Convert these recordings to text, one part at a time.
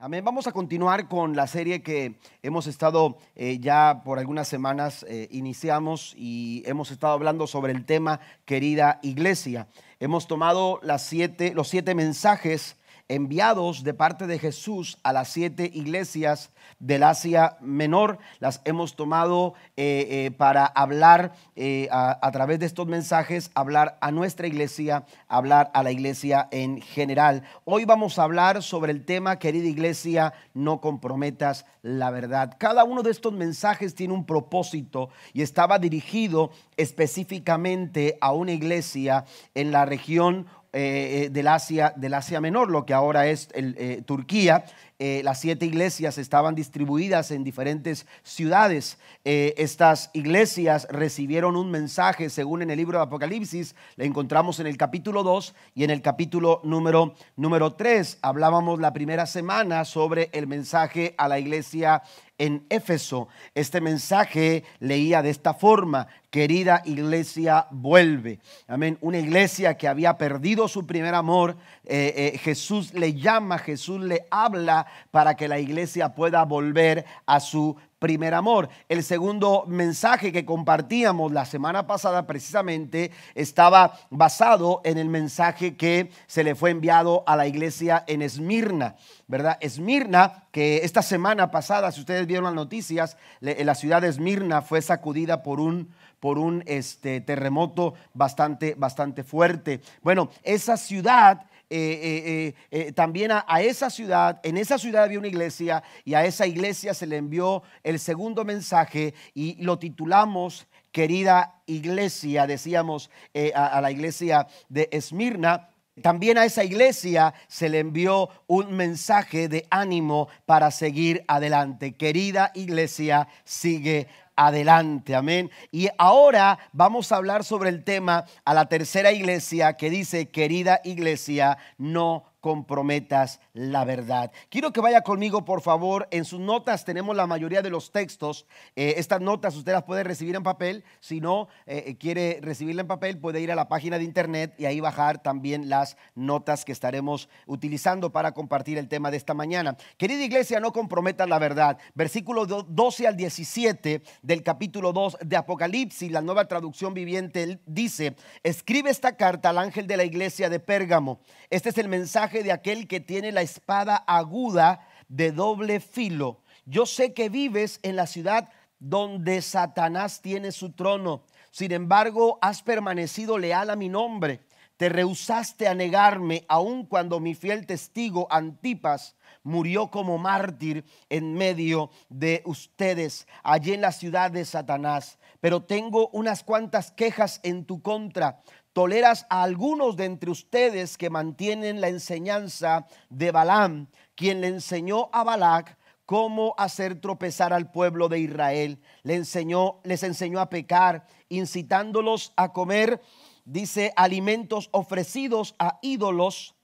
Amén. Vamos a continuar con la serie que hemos estado eh, ya por algunas semanas eh, iniciamos y hemos estado hablando sobre el tema querida iglesia. Hemos tomado las siete, los siete mensajes enviados de parte de Jesús a las siete iglesias del Asia Menor. Las hemos tomado eh, eh, para hablar eh, a, través de estos mensajes, hablar a nuestra iglesia, hablar a la iglesia en general. Hoy vamos a hablar sobre el tema, querida iglesia, no comprometas la verdad. Cada uno de estos mensajes tiene un propósito y estaba dirigido específicamente a una iglesia en la región eh, eh, del, Asia, del Asia Menor, lo que ahora es eh, Turquía. las siete iglesias estaban distribuidas en diferentes ciudades. estas iglesias recibieron un mensaje, según en el libro de Apocalipsis, le encontramos en el capítulo 2 y en el capítulo número, número 3. Hablábamos la primera semana sobre el mensaje a la iglesia en Éfeso. Este mensaje leía de esta forma, querida iglesia, vuelve. Amén. Una iglesia que había perdido su primer amor, eh, eh, Jesús le llama, Jesús le habla para que la iglesia pueda volver a su primer amor. El segundo mensaje que compartíamos la semana pasada precisamente estaba basado en el mensaje que se le fue enviado a la iglesia en Esmirna, ¿verdad? Esmirna, que esta semana pasada, si ustedes vieron las noticias, la ciudad de Esmirna fue sacudida por un por un este, terremoto bastante, bastante fuerte. Bueno, esa ciudad eh, eh, eh, también a, esa ciudad, en esa ciudad había una iglesia y a esa iglesia se le envió el segundo mensaje y lo titulamos querida iglesia, decíamos a, la iglesia de Esmirna. También a esa iglesia se le envió un mensaje de ánimo para seguir adelante. Querida iglesia, sigue adelante. Amén. Y ahora vamos a hablar sobre el tema a la tercera iglesia que dice, querida iglesia, no comprometas la verdad. Quiero que vaya conmigo, por favor. En sus notas tenemos la mayoría de los textos. Eh, estas notas usted las puede recibir en papel. Si no eh, eh, quiere recibirla en papel, puede ir a la página de internet y ahí bajar también las notas que estaremos utilizando para compartir el tema de esta mañana. Querida iglesia, no comprometas la verdad. Versículo 12 al 17 del capítulo 2 de Apocalipsis, la nueva traducción viviente dice, escribe esta carta al ángel de la iglesia de Pérgamo. Este es el mensaje de aquel que tiene la espada aguda de doble filo. Yo sé que vives en la ciudad donde Satanás tiene su trono. Sin embargo, has permanecido leal a mi nombre. Te rehusaste a negarme, aun cuando mi fiel testigo Antipas murió como mártir en medio de ustedes, allí en la ciudad de Satanás. Pero tengo unas cuantas quejas en tu contra toleras a algunos de entre ustedes que mantienen la enseñanza de Balaam, quien le enseñó a Balac cómo hacer tropezar al pueblo de Israel. Le enseñó, les enseñó a pecar, incitándolos a comer, dice, alimentos ofrecidos a ídolos,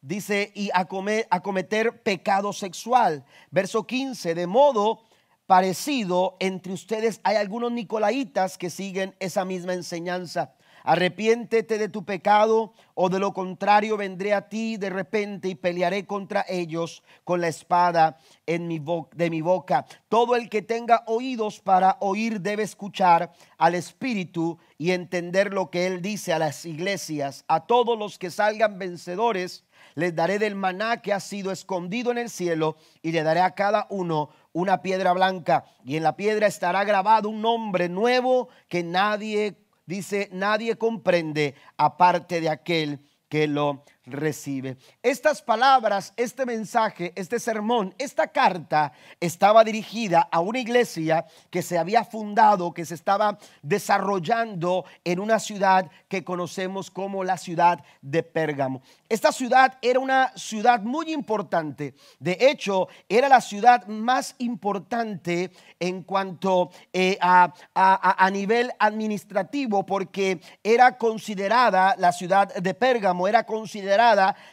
dice, y a, comer, a cometer pecado sexual. Verso 15, de modo parecido entre ustedes hay algunos nicolaitas que siguen esa misma enseñanza arrepiéntete de tu pecado o de lo contrario vendré a ti de repente y pelearé contra ellos con la espada en mi de mi boca. Todo el que tenga oídos para oír debe escuchar al Espíritu y entender lo que Él dice a las iglesias. A todos los que salgan vencedores les daré del maná que ha sido escondido en el cielo y le daré a cada uno una piedra blanca y en la piedra estará grabado un nombre nuevo que nadie dice, nadie comprende aparte de aquel que lo recibe. Estas palabras, este mensaje, este sermón, esta carta estaba dirigida a una iglesia que se había fundado, que se estaba desarrollando en una ciudad que conocemos como la ciudad de Pérgamo. Esta ciudad era una ciudad muy importante. De hecho, era la ciudad más importante en cuanto eh, a, a nivel administrativo porque era considerada la ciudad de Pérgamo, era considerada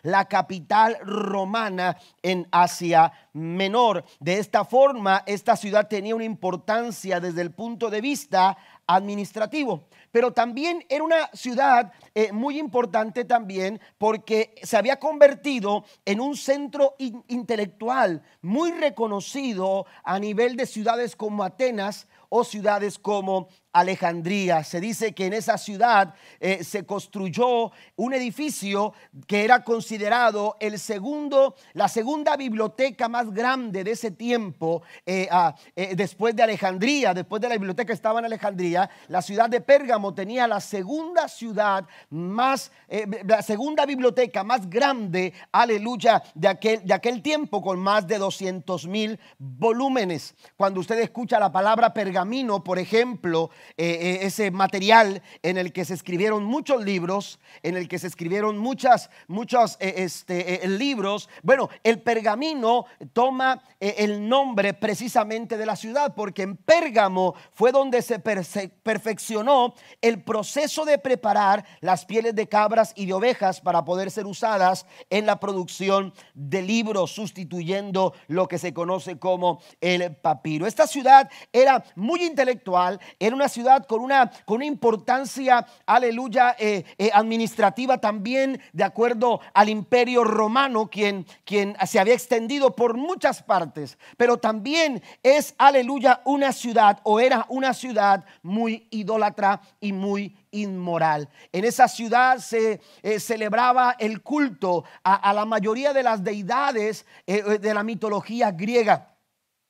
la capital romana en Asia Menor. De esta forma, esta ciudad tenía una importancia desde el punto de vista administrativo. Pero también era una ciudad eh, muy importante también porque se había convertido en un centro intelectual muy reconocido a nivel de ciudades como Atenas o ciudades como Alejandría. Se dice que en esa ciudad eh, se construyó un edificio que era considerado el segundo, la segunda biblioteca más grande de ese tiempo, eh, eh, después de Alejandría, después de la biblioteca estaba en Alejandría, la ciudad de Pérgamo tenía la segunda ciudad más, la segunda biblioteca más grande, aleluya, de aquel, de aquel tiempo con más de 200 mil volúmenes. Cuando usted escucha la palabra pergamino, por ejemplo, eh, eh, ese material en el que se escribieron muchos libros, en el que se escribieron muchas, muchos eh, este, libros. Bueno, el pergamino toma el nombre precisamente de la ciudad, porque en Pérgamo fue donde se perfeccionó el proceso de preparar las pieles de cabras y de ovejas para poder ser usadas en la producción de libros, sustituyendo lo que se conoce como el papiro. Esta ciudad era muy intelectual, era una ciudad con una, con una importancia, aleluya, eh, eh, administrativa también, de acuerdo al imperio romano, quien, quien se había extendido por muchas partes, pero también es, aleluya, una ciudad o era una ciudad muy idólatra y muy inmoral. En esa ciudad se eh, celebraba el culto a, la mayoría de las deidades de la mitología griega.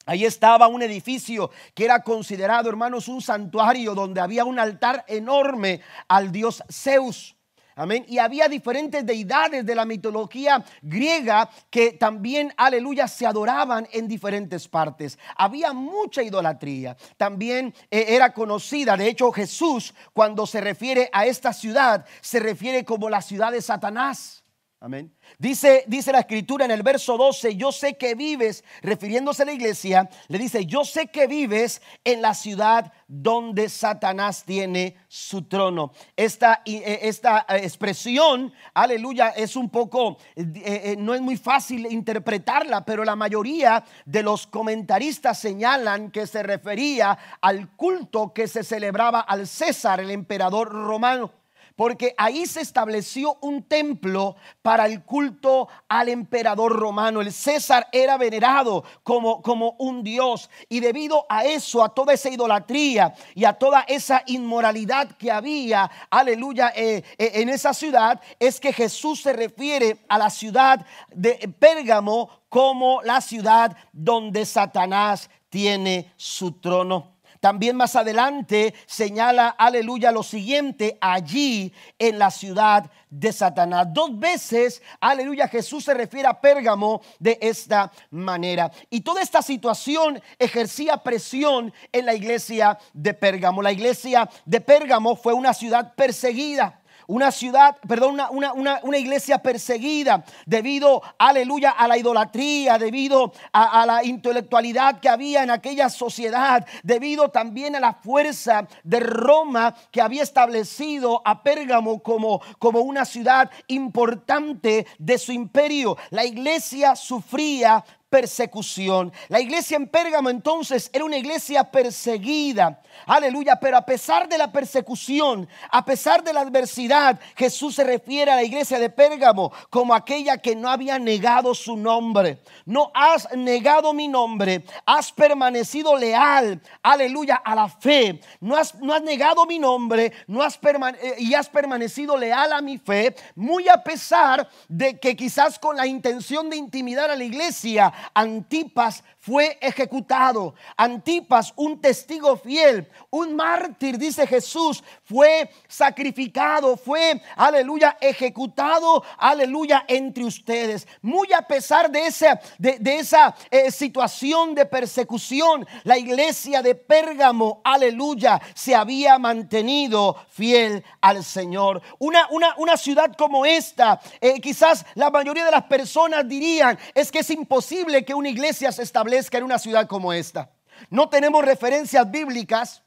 Ahí estaba un edificio que era considerado, hermanos, un santuario donde había un altar enorme al dios Zeus. Amén. Y había diferentes deidades de la mitología griega que también, aleluya, se adoraban en diferentes partes. Había mucha idolatría. También eh, era conocida, de hecho Jesús, cuando se refiere a esta ciudad, se refiere como la ciudad de Satanás. Amén. Dice, dice la escritura en el verso 12, yo sé que vives, refiriéndose a la iglesia, le dice, yo sé que vives en la ciudad donde Satanás tiene su trono. Esta, eh, esta eh, expresión, aleluya, es un poco, eh, no es muy fácil interpretarla, pero la mayoría de los comentaristas señalan que se refería al culto que se celebraba al César, el emperador romano porque ahí se estableció un templo para el culto al emperador romano. El César era venerado como, como un dios y debido a eso, a toda esa idolatría y a toda esa inmoralidad que había, aleluya, eh, eh, en esa ciudad, es que Jesús se refiere a la ciudad de Pérgamo como la ciudad donde Satanás tiene su trono. También más adelante señala, aleluya, lo siguiente, allí en la ciudad de Satanás. Dos veces, aleluya, Jesús se refiere a Pérgamo de esta manera. Y toda esta situación ejercía presión en la iglesia de Pérgamo. La iglesia de Pérgamo fue una ciudad perseguida una ciudad, perdón, una, una, iglesia perseguida debido, aleluya, a la idolatría, debido a, la intelectualidad que había en aquella sociedad, debido también a la fuerza de Roma que había establecido a Pérgamo como, como una ciudad importante de su imperio. La iglesia sufría persecución. La iglesia en Pérgamo entonces era una iglesia perseguida. Aleluya, pero a pesar de la persecución, a pesar de la adversidad, Jesús se refiere a la iglesia de Pérgamo como aquella que no había negado su nombre. No has negado mi nombre, has permanecido leal, aleluya, a la fe. No has, no has negado mi nombre, no has eh, y has permanecido leal a mi fe, muy a pesar de que quizás con la intención de intimidar a la iglesia, Antipas fue ejecutado. Antipas, un testigo fiel, un mártir, dice Jesús, fue sacrificado, fue, aleluya, ejecutado, aleluya, entre ustedes. Muy a pesar de esa, de, esa eh, situación de persecución, la iglesia de Pérgamo, aleluya, se había mantenido fiel al Señor. Una, una, una ciudad como esta, eh, quizás la mayoría de las personas dirían, es que es imposible que una iglesia se establezca que en una ciudad como esta. No tenemos referencias bíblicas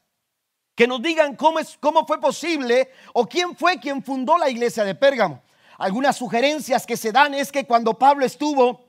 que nos digan cómo, es, cómo fue posible o quién fue quien fundó la iglesia de Pérgamo. Algunas sugerencias que se dan es que cuando Pablo estuvo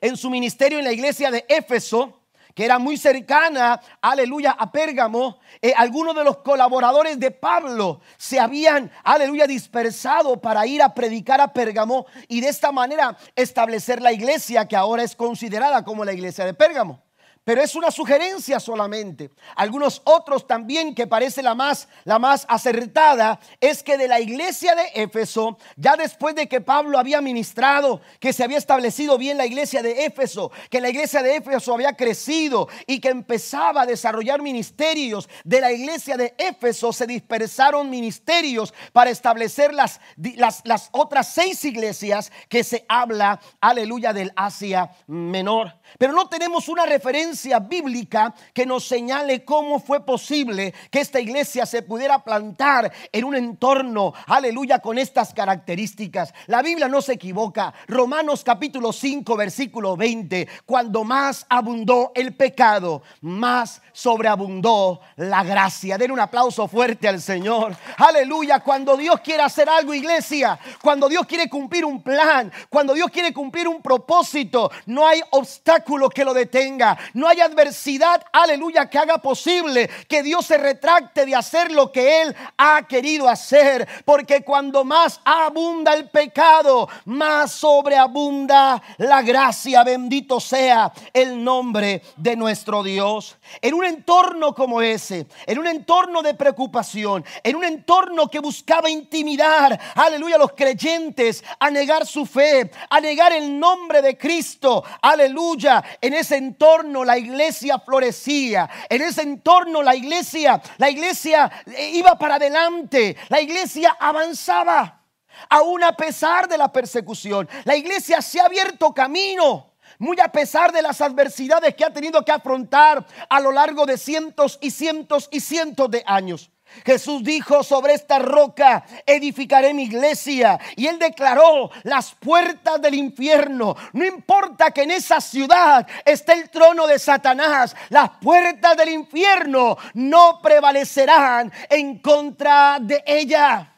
en su ministerio en la iglesia de Éfeso, que era muy cercana, aleluya, a Pérgamo, eh, algunos de los colaboradores de Pablo se habían, aleluya, dispersado para ir a predicar a Pérgamo y de esta manera establecer la iglesia que ahora es considerada como la iglesia de Pérgamo pero es una sugerencia solamente. Algunos otros también que parece la más la más acertada es que de la iglesia de Éfeso, ya después de que Pablo había ministrado, que se había establecido bien la iglesia de Éfeso, que la iglesia de Éfeso había crecido y que empezaba a desarrollar ministerios, de la iglesia de Éfeso se dispersaron ministerios para establecer las, las, las otras seis iglesias que se habla, aleluya, del Asia Menor. Pero no tenemos una referencia bíblica que nos señale cómo fue posible que esta iglesia se pudiera plantar en un entorno, aleluya, con estas características. La Biblia no se equivoca. Romanos capítulo 5, versículo 20, cuando más abundó el pecado, más sobreabundó la gracia. Den un aplauso fuerte al Señor. Aleluya, cuando Dios quiere hacer algo, iglesia, cuando Dios quiere cumplir un plan, cuando Dios quiere cumplir un propósito, no hay obstáculo que lo detenga. No hay adversidad, aleluya, que haga posible que Dios se retracte de hacer lo que Él ha querido hacer. Porque cuando más abunda el pecado, más sobreabunda la gracia. Bendito sea el nombre de nuestro Dios. En un entorno como ese, en un entorno de preocupación, en un entorno que buscaba intimidar, aleluya, a los creyentes a negar su fe, a negar el nombre de Cristo, aleluya en ese entorno la iglesia florecía. En ese entorno la iglesia, la iglesia eh, iba para adelante. La iglesia avanzaba. Aún a pesar de la persecución, la iglesia se ha abierto camino muy a pesar de las adversidades que ha tenido que afrontar a lo largo de cientos y cientos y cientos de años. Jesús dijo, sobre esta roca edificaré mi iglesia. Y él declaró las puertas del infierno. No importa que en esa ciudad esté el trono de Satanás, las puertas del infierno no prevalecerán en contra de ella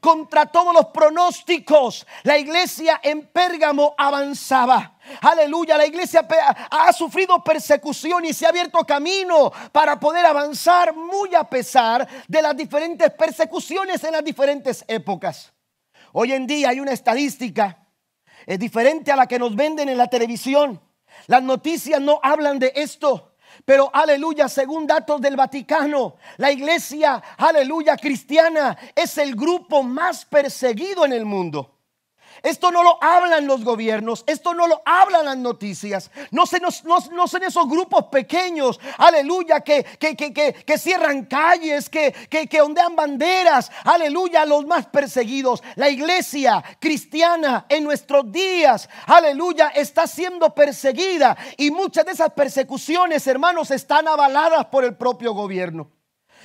contra todos los pronósticos. La iglesia en Pérgamo avanzaba. Aleluya, la iglesia ha sufrido persecución y se ha abierto camino para poder avanzar muy a pesar de las diferentes persecuciones en las diferentes épocas. Hoy en día hay una estadística es diferente a la que nos venden en la televisión. Las noticias no hablan de esto. Pero aleluya, según datos del Vaticano, la iglesia, aleluya, cristiana es el grupo más perseguido en el mundo. Esto no lo hablan los gobiernos, esto no lo hablan las noticias. No, se nos, no, son esos grupos pequeños, aleluya, que, que, que, que cierran calles, que, que, ondean banderas, aleluya, los más perseguidos. La iglesia cristiana en nuestros días, aleluya, está siendo perseguida y muchas de esas persecuciones, hermanos, están avaladas por el propio gobierno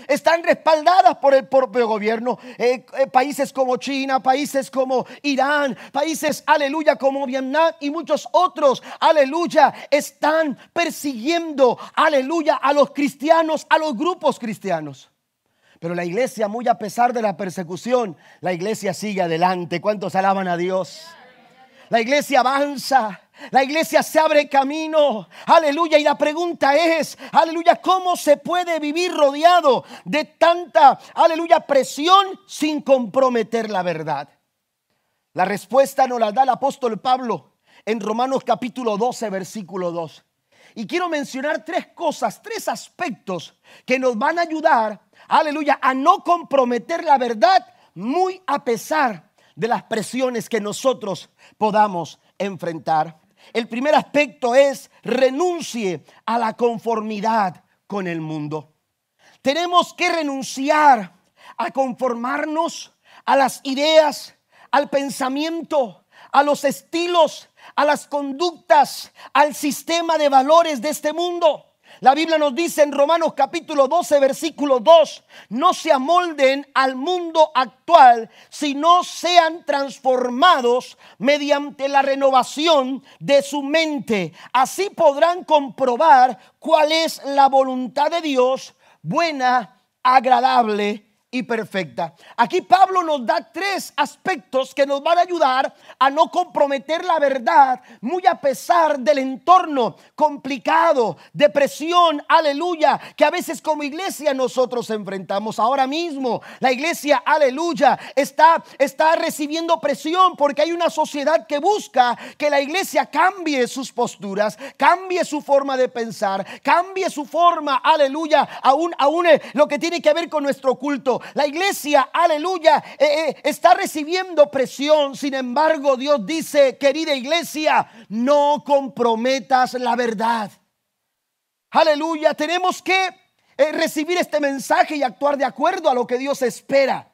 están respaldadas por el propio gobierno. Eh, eh, países como China, países como Irán, países, aleluya, como Vietnam y muchos otros, aleluya, están persiguiendo, aleluya, a los cristianos, a los grupos cristianos. Pero la iglesia, muy a pesar de la persecución, la iglesia sigue adelante. ¿Cuántos alaban a Dios? La iglesia avanza. La iglesia se abre camino. Aleluya. Y la pregunta es, aleluya, ¿cómo se puede vivir rodeado de tanta, aleluya, presión sin comprometer la verdad? La respuesta nos la da el apóstol Pablo en Romanos capítulo 12, versículo 2. Y quiero mencionar tres cosas, tres aspectos que nos van a ayudar, aleluya, a no comprometer la verdad muy a pesar de las presiones que nosotros podamos enfrentar. El primer aspecto es renuncie a la conformidad con el mundo. Tenemos que renunciar a conformarnos a las ideas, al pensamiento, a los estilos, a las conductas, al sistema de valores de este mundo. La Biblia nos dice en Romanos capítulo 12, versículo 2, no se amolden al mundo actual, sino sean transformados mediante la renovación de su mente. Así podrán comprobar cuál es la voluntad de Dios, buena, agradable y perfecta. Aquí Pablo nos da tres aspectos que nos van a ayudar a no comprometer la verdad, muy a pesar del entorno complicado, depresión, aleluya, que a veces como iglesia nosotros enfrentamos. Ahora mismo la iglesia, aleluya, está, está recibiendo presión porque hay una sociedad que busca que la iglesia cambie sus posturas, cambie su forma de pensar, cambie su forma, aleluya, aún, aún eh, lo que tiene que ver con nuestro culto. La iglesia, aleluya, eh, eh, está recibiendo presión. Sin embargo, Dios dice, querida iglesia, no comprometas la verdad. Aleluya, tenemos que eh, recibir este mensaje y actuar de acuerdo a lo que Dios espera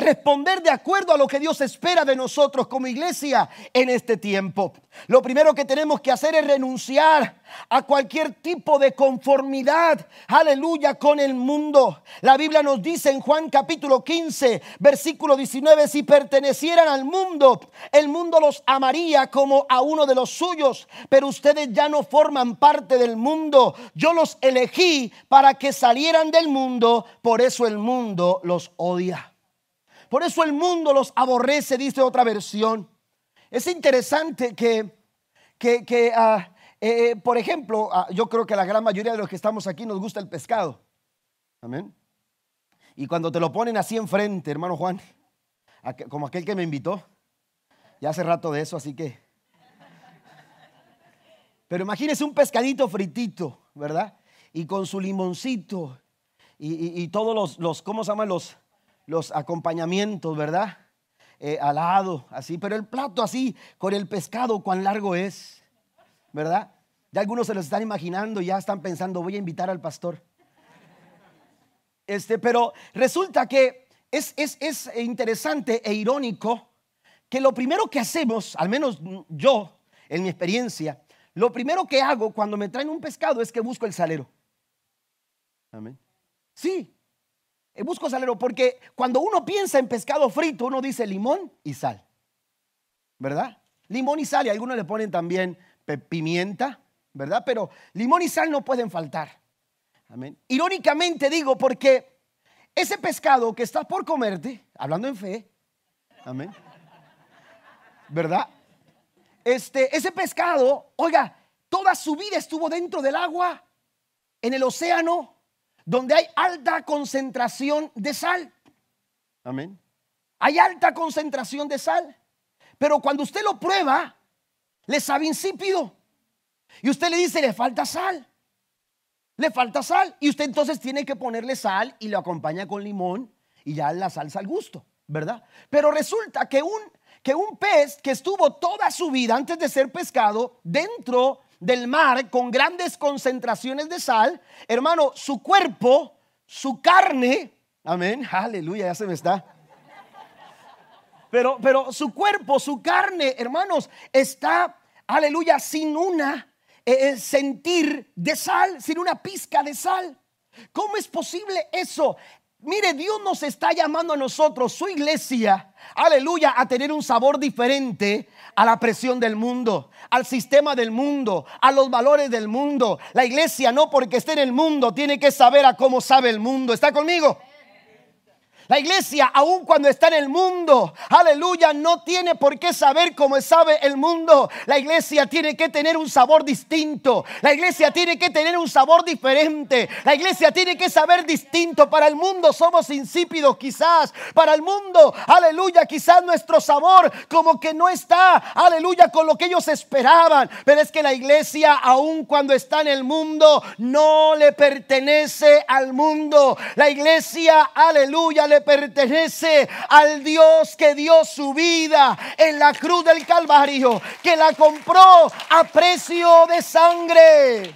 responder de acuerdo a lo que Dios espera de nosotros como iglesia en este tiempo. Lo primero que tenemos que hacer es renunciar a cualquier tipo de conformidad, aleluya, con el mundo. La Biblia nos dice en Juan capítulo 15, versículo 19, si pertenecieran al mundo, el mundo los amaría como a uno de los suyos, pero ustedes ya no forman parte del mundo. Yo los elegí para que salieran del mundo, por eso el mundo los odia. Por eso el mundo los aborrece, dice otra versión. Es interesante que, que, ah, eh, por ejemplo, ah, yo creo que la gran mayoría de los que estamos aquí nos gusta el pescado. Amén. Y cuando te lo ponen así enfrente, hermano Juan, como aquel que me invitó, ya hace rato de eso, así que... Pero imagínese un pescadito fritito, ¿verdad? Y con su limoncito y, todos los, los, ¿cómo se llaman los? Los acompañamientos, ¿verdad? Eh, al lado, así, pero el plato así, con el pescado, cuán largo es, ¿verdad? Ya algunos se lo están imaginando, ya están pensando, voy a invitar al pastor. Este, pero resulta que es, es, es interesante e irónico que lo primero que hacemos, al menos yo, en mi experiencia, lo primero que hago cuando me traen un pescado es que busco el salero. Amén. Sí, busco salero porque cuando uno piensa en pescado frito, uno dice limón y sal. ¿Verdad? Limón y sal y algunos le ponen también pimienta, ¿verdad? Pero limón y sal no pueden faltar. Amén. Irónicamente digo porque ese pescado que estás por comerte, hablando en fe, amén. ¿Verdad? Este, ese pescado, oiga, toda su vida estuvo dentro del agua, en el océano, donde hay alta concentración de sal. Amén. Hay alta concentración de sal. Pero cuando usted lo prueba, le sabe insípido. Y usted le dice, le falta sal. Le falta sal. Y usted entonces tiene que ponerle sal y lo acompaña con limón y ya la salsa al gusto, ¿verdad? Pero resulta que un, que un pez que estuvo toda su vida antes de ser pescado dentro del mar con grandes concentraciones de sal, hermano, su cuerpo, su carne, amén, aleluya, ya se me está. Pero, pero su cuerpo, su carne, hermanos, está, aleluya, sin una eh, eh, sentir de sal, sin una pizca de sal. ¿Cómo es posible eso? Mire, Dios nos está llamando a nosotros, su iglesia, aleluya, a tener un sabor diferente a la presión del mundo, al sistema del mundo, a los valores del mundo. La iglesia no porque esté en el mundo tiene que saber a cómo sabe el mundo. ¿Está conmigo? La iglesia, aun cuando está en el mundo, aleluya, no tiene por qué saber cómo sabe el mundo. La iglesia tiene que tener un sabor distinto. La iglesia tiene que tener un sabor diferente. La iglesia tiene que saber distinto. Para el mundo somos insípidos quizás. Para el mundo, aleluya, quizás nuestro sabor como que no está, aleluya, con lo que ellos esperaban. Pero es que la iglesia, aun cuando está en el mundo, no le pertenece al mundo. La iglesia, aleluya, le pertenece al Dios que dio su vida en la cruz del Calvario, que la compró a precio de sangre.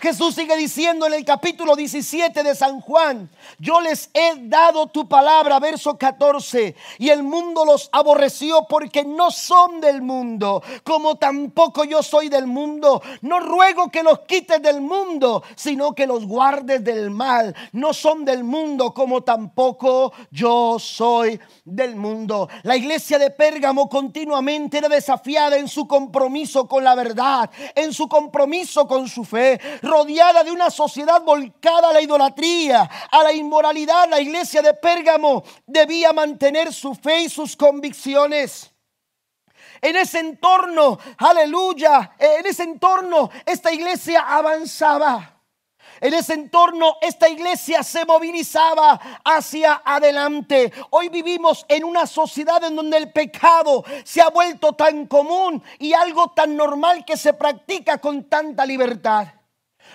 Jesús sigue diciendo en el capítulo 17 de San Juan, yo les he dado tu palabra, verso 14, y el mundo los aborreció porque no son del mundo, como tampoco yo soy del mundo. No ruego que los quites del mundo, sino que los guardes del mal. No son del mundo, como tampoco yo soy del mundo. La iglesia de Pérgamo continuamente era desafiada en su compromiso con la verdad, en su compromiso con su fe. Rodeada de una sociedad volcada a la idolatría, a la inmoralidad, la iglesia de Pérgamo debía mantener su fe y sus convicciones. En ese entorno, aleluya, en ese entorno esta iglesia avanzaba. En ese entorno esta iglesia se movilizaba hacia adelante. Hoy vivimos en una sociedad en donde el pecado se ha vuelto tan común y algo tan normal que se practica con tanta libertad.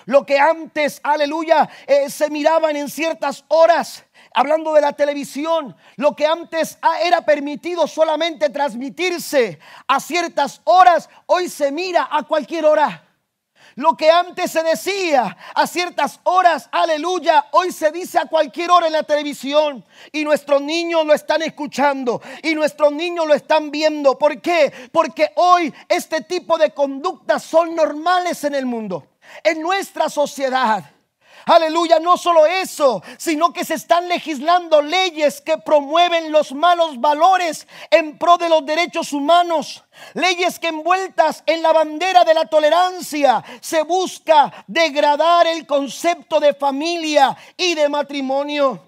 Lo que antes, aleluya, eh, se miraban en ciertas horas, hablando de la televisión, lo que antes ah, era permitido solamente transmitirse a ciertas horas, hoy se mira a cualquier hora. Lo que antes se decía a ciertas horas, aleluya, hoy se dice a cualquier hora en la televisión. Y nuestros niños lo están escuchando y nuestros niños lo están viendo. ¿Por qué? Porque hoy este tipo de conductas son normales en el mundo, en nuestra sociedad. Aleluya, no solo eso, sino que se están legislando leyes que promueven los malos valores en pro de los derechos humanos. Leyes que envueltas en la bandera de la tolerancia se busca degradar el concepto de familia y de matrimonio.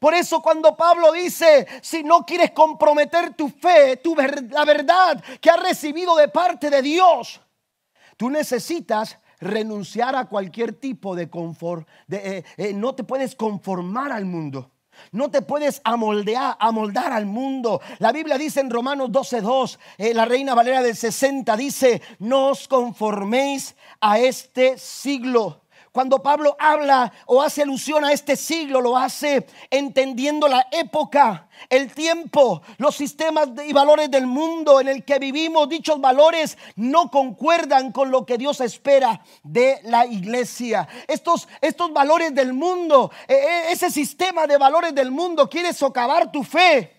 Por eso cuando Pablo dice, si no quieres comprometer tu fe, tu la verdad que has recibido de parte de Dios, tú necesitas renunciar a cualquier tipo de confort. De, eh, eh, no te puedes conformar al mundo. No te puedes amoldear, amoldar al mundo. La Biblia dice en Romanos 12:2, eh, la Reina Valera del 60 dice, no os conforméis a este siglo cuando Pablo habla o hace alusión a este siglo, lo hace entendiendo la época, el tiempo, los sistemas y valores del mundo en el que vivimos. Dichos valores no concuerdan con lo que Dios espera de la iglesia. Estos, estos valores del mundo, e, e, ese sistema de valores del mundo quiere socavar tu fe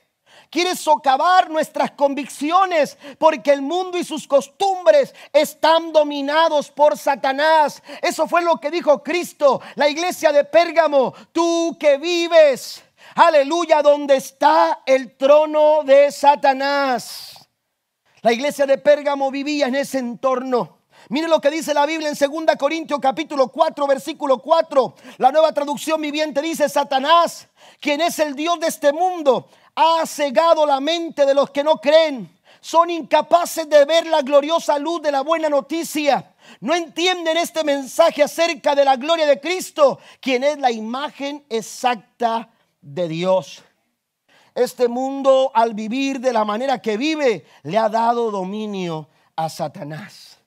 quiere socavar nuestras convicciones porque el mundo y sus costumbres están dominados por Satanás. Eso fue lo que dijo Cristo, la iglesia de Pérgamo, tú que vives, aleluya, donde está el trono de Satanás. La iglesia de Pérgamo vivía en ese entorno. Mire lo que dice la Biblia en 2 Corintios capítulo 4 versículo 4. La nueva traducción viviente dice, Satanás, quien es el Dios de este mundo, ha cegado la mente de los que no creen. Son incapaces de ver la gloriosa luz de la buena noticia. No entienden este mensaje acerca de la gloria de Cristo, quien es la imagen exacta de Dios. Este mundo, al vivir de la manera que vive, le ha dado dominio a Satanás.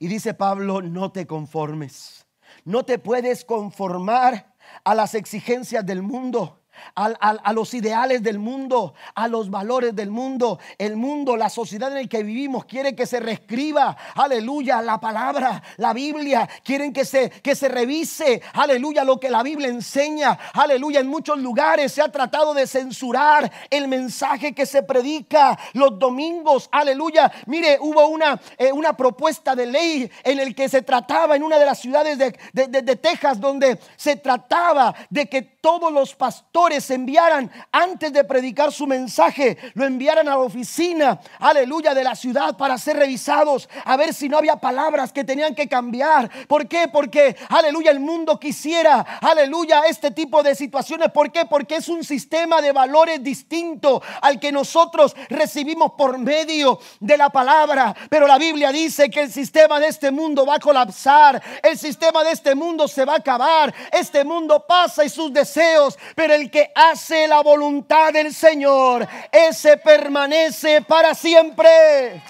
Y dice Pablo, no te conformes. No te puedes conformar a las exigencias del mundo a, los ideales del mundo, a los valores del mundo. El mundo, la sociedad en la que vivimos quiere que se reescriba, aleluya, la palabra, la Biblia. Quieren que se, que se revise, aleluya, lo que la Biblia enseña. Aleluya, en muchos lugares se ha tratado de censurar el mensaje que se predica los domingos. Aleluya. Mire, hubo una, eh, una propuesta de ley en el que se trataba en una de las ciudades de, de Texas donde se trataba de que todos los pastores enviaran antes de predicar su mensaje, lo enviaran a la oficina, aleluya, de la ciudad para ser revisados, a ver si no había palabras que tenían que cambiar. ¿Por qué? Porque, aleluya, el mundo quisiera, aleluya, este tipo de situaciones. ¿Por qué? Porque es un sistema de valores distinto al que nosotros recibimos por medio de la palabra. Pero la Biblia dice que el sistema de este mundo va a colapsar, el sistema de este mundo se va a acabar, este mundo pasa y sus deseos, pero el que hace la voluntad del Señor, ese permanece para siempre.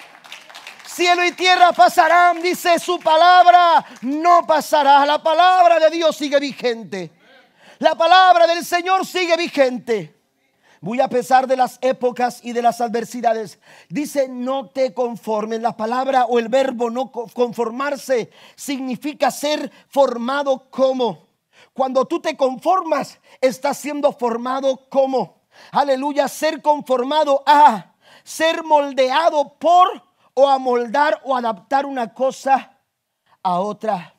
Cielo y tierra pasarán, dice su palabra, no pasará. La palabra de Dios sigue vigente. La palabra del Señor sigue vigente. Muy a pesar de las épocas y de las adversidades. Dice, no te conformes. La palabra o el verbo no conformarse significa ser formado como cuando tú te conformas, estás siendo formado como, aleluya, ser conformado a, ser moldeado por o amoldar o adaptar una cosa a otra.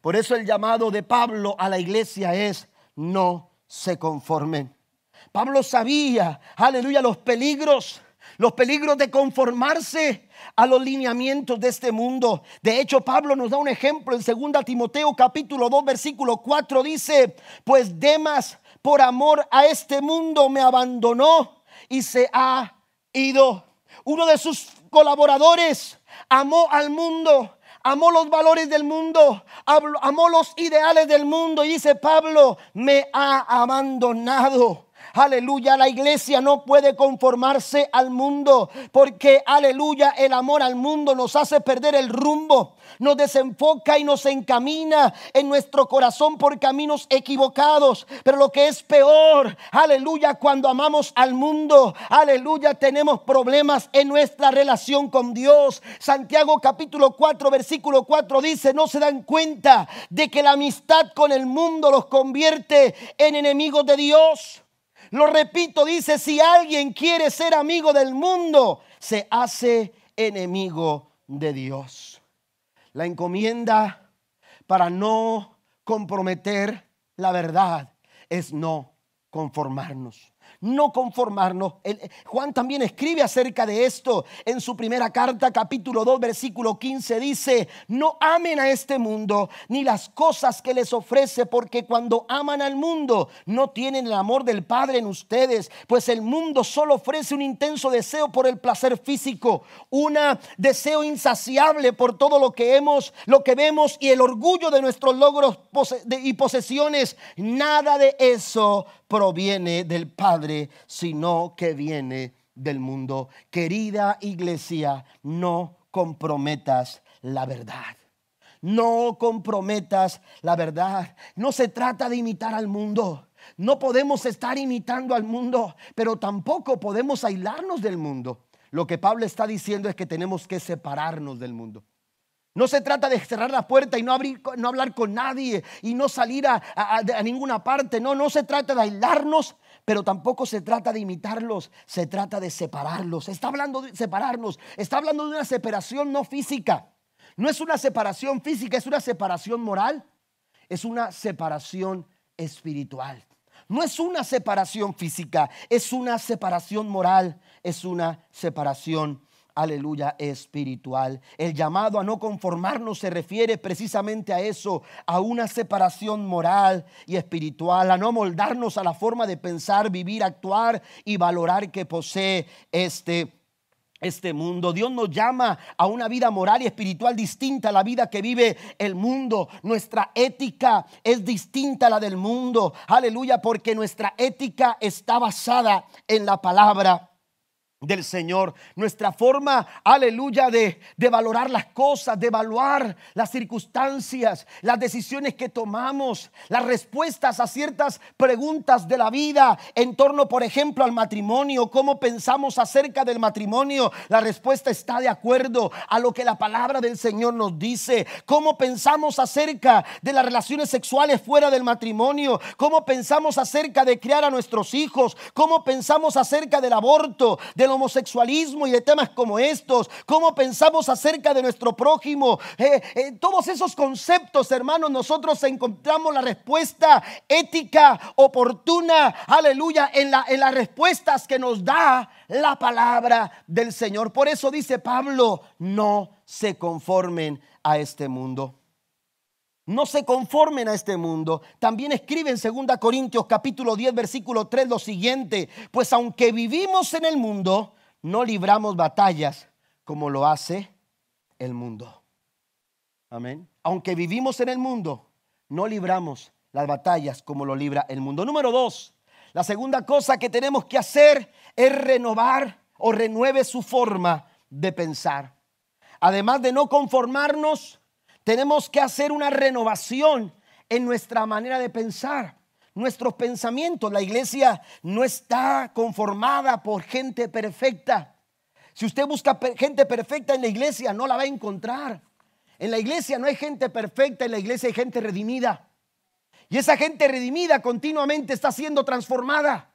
Por eso el llamado de Pablo a la iglesia es, no se conformen. Pablo sabía, aleluya, los peligros los peligros de conformarse a los lineamientos de este mundo. De hecho, Pablo nos da un ejemplo en 2 Timoteo capítulo 2 versículo 4 dice, pues Demas por amor a este mundo me abandonó y se ha ido. Uno de sus colaboradores amó al mundo, amó los valores del mundo, amó los ideales del mundo y dice Pablo, me ha abandonado. Aleluya, la iglesia no puede conformarse al mundo porque, aleluya, el amor al mundo nos hace perder el rumbo, nos desenfoca y nos encamina en nuestro corazón por caminos equivocados. Pero lo que es peor, aleluya, cuando amamos al mundo, aleluya, tenemos problemas en nuestra relación con Dios. Santiago capítulo 4, versículo 4 dice, no se dan cuenta de que la amistad con el mundo los convierte en enemigos de Dios. Lo repito, dice, si alguien quiere ser amigo del mundo, se hace enemigo de Dios. La encomienda para no comprometer la verdad es no conformarnos no conformarnos. Juan también escribe acerca de esto en su primera carta, capítulo 2, versículo 15. Dice, no amen a este mundo ni las cosas que les ofrece, porque cuando aman al mundo no tienen el amor del Padre en ustedes, pues el mundo solo ofrece un intenso deseo por el placer físico, un deseo insaciable por todo lo que hemos, lo que vemos y el orgullo de nuestros logros y posesiones. Nada de eso proviene del Padre, sino que viene del mundo. Querida iglesia, no comprometas la verdad. No comprometas la verdad. No se trata de imitar al mundo. No podemos estar imitando al mundo, pero tampoco podemos aislarnos del mundo. Lo que Pablo está diciendo es que tenemos que separarnos del mundo. No se trata de cerrar la puerta y no, abrir, no hablar con nadie y no salir a, a, ninguna parte. No, no se trata de aislarnos, pero tampoco se trata de imitarlos. Se trata de separarlos. Está hablando de separarnos. Está hablando de una separación no física. No es una separación física, es una separación moral. Es una separación espiritual. No es una separación física, es una separación moral, es una separación aleluya, espiritual. El llamado a no conformarnos se refiere precisamente a eso, a una separación moral y espiritual, a no moldarnos a la forma de pensar, vivir, actuar y valorar que posee este este mundo. Dios nos llama a una vida moral y espiritual distinta a la vida que vive el mundo. Nuestra ética es distinta a la del mundo. Aleluya, porque nuestra ética está basada en la palabra del Señor, nuestra forma, aleluya, de, de, valorar las cosas, de evaluar las circunstancias, las decisiones que tomamos, las respuestas a ciertas preguntas de la vida en torno, por ejemplo, al matrimonio, cómo pensamos acerca del matrimonio, la respuesta está de acuerdo a lo que la palabra del Señor nos dice, cómo pensamos acerca de las relaciones sexuales fuera del matrimonio, cómo pensamos acerca de criar a nuestros hijos, cómo pensamos acerca del aborto, homosexualismo y de temas como estos, cómo pensamos acerca de nuestro prójimo, eh, eh, todos esos conceptos, hermanos, nosotros encontramos la respuesta ética, oportuna, aleluya, en, la, en las respuestas que nos da la palabra del Señor. Por eso dice Pablo, no se conformen a este mundo. No se conformen a este mundo. También escribe en 2 Corintios capítulo 10 versículo 3 lo siguiente, pues aunque vivimos en el mundo, no libramos batallas como lo hace el mundo. Amén. Aunque vivimos en el mundo, no libramos las batallas como lo libra el mundo. Número dos, la segunda cosa que tenemos que hacer es renovar o renueve su forma de pensar. Además de no conformarnos, tenemos que hacer una renovación en nuestra manera de pensar, nuestros pensamientos. La iglesia no está conformada por gente perfecta. Si usted busca gente perfecta en la iglesia, no la va a encontrar. En la iglesia no hay gente perfecta, en la iglesia hay gente redimida. Y esa gente redimida continuamente está siendo transformada.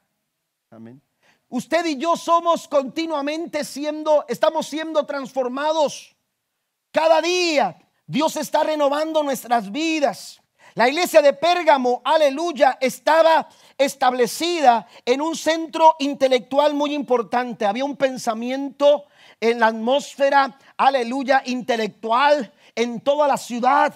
Amén. Usted y yo somos continuamente siendo, estamos siendo transformados. Cada día Dios está renovando nuestras vidas. La iglesia de Pérgamo, aleluya, estaba establecida en un centro intelectual muy importante. Había un pensamiento en la atmósfera, aleluya, intelectual en toda la ciudad.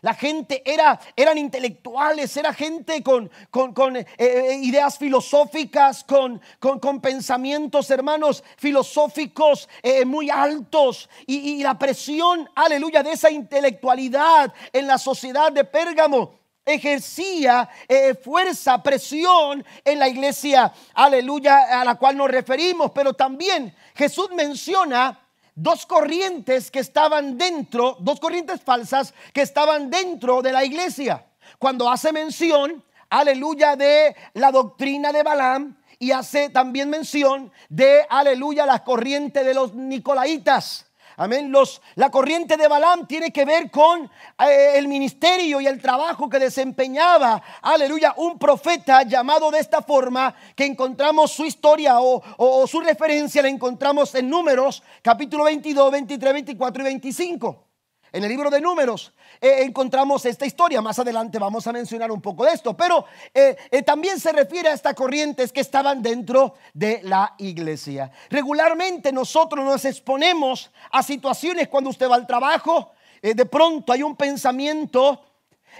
La gente era, eran intelectuales, era gente con, con, eh, eh, ideas filosóficas, con, con, pensamientos, hermanos, filosóficos eh, muy altos. Y, y, la presión, aleluya, de esa intelectualidad en la sociedad de Pérgamo ejercía fuerza, presión en la iglesia, aleluya, a la cual nos referimos. Pero también Jesús menciona dos corrientes que estaban dentro, dos corrientes falsas que estaban dentro de la iglesia. Cuando hace mención, aleluya, de la doctrina de Balaam y hace también mención de, aleluya, la corriente de los nicolaitas. Amén. Los, la corriente de Balaam tiene que ver con eh, el ministerio y el trabajo que desempeñaba, aleluya, un profeta llamado de esta forma, que encontramos su historia o, o su referencia la encontramos en Números, capítulo 22, 23, 24 y 25. En el libro de números eh, encontramos esta historia. Más adelante vamos a mencionar un poco de esto. Pero eh, eh, también se refiere a estas corrientes que estaban dentro de la iglesia. Regularmente nosotros nos exponemos a situaciones cuando usted va al trabajo. de pronto hay un pensamiento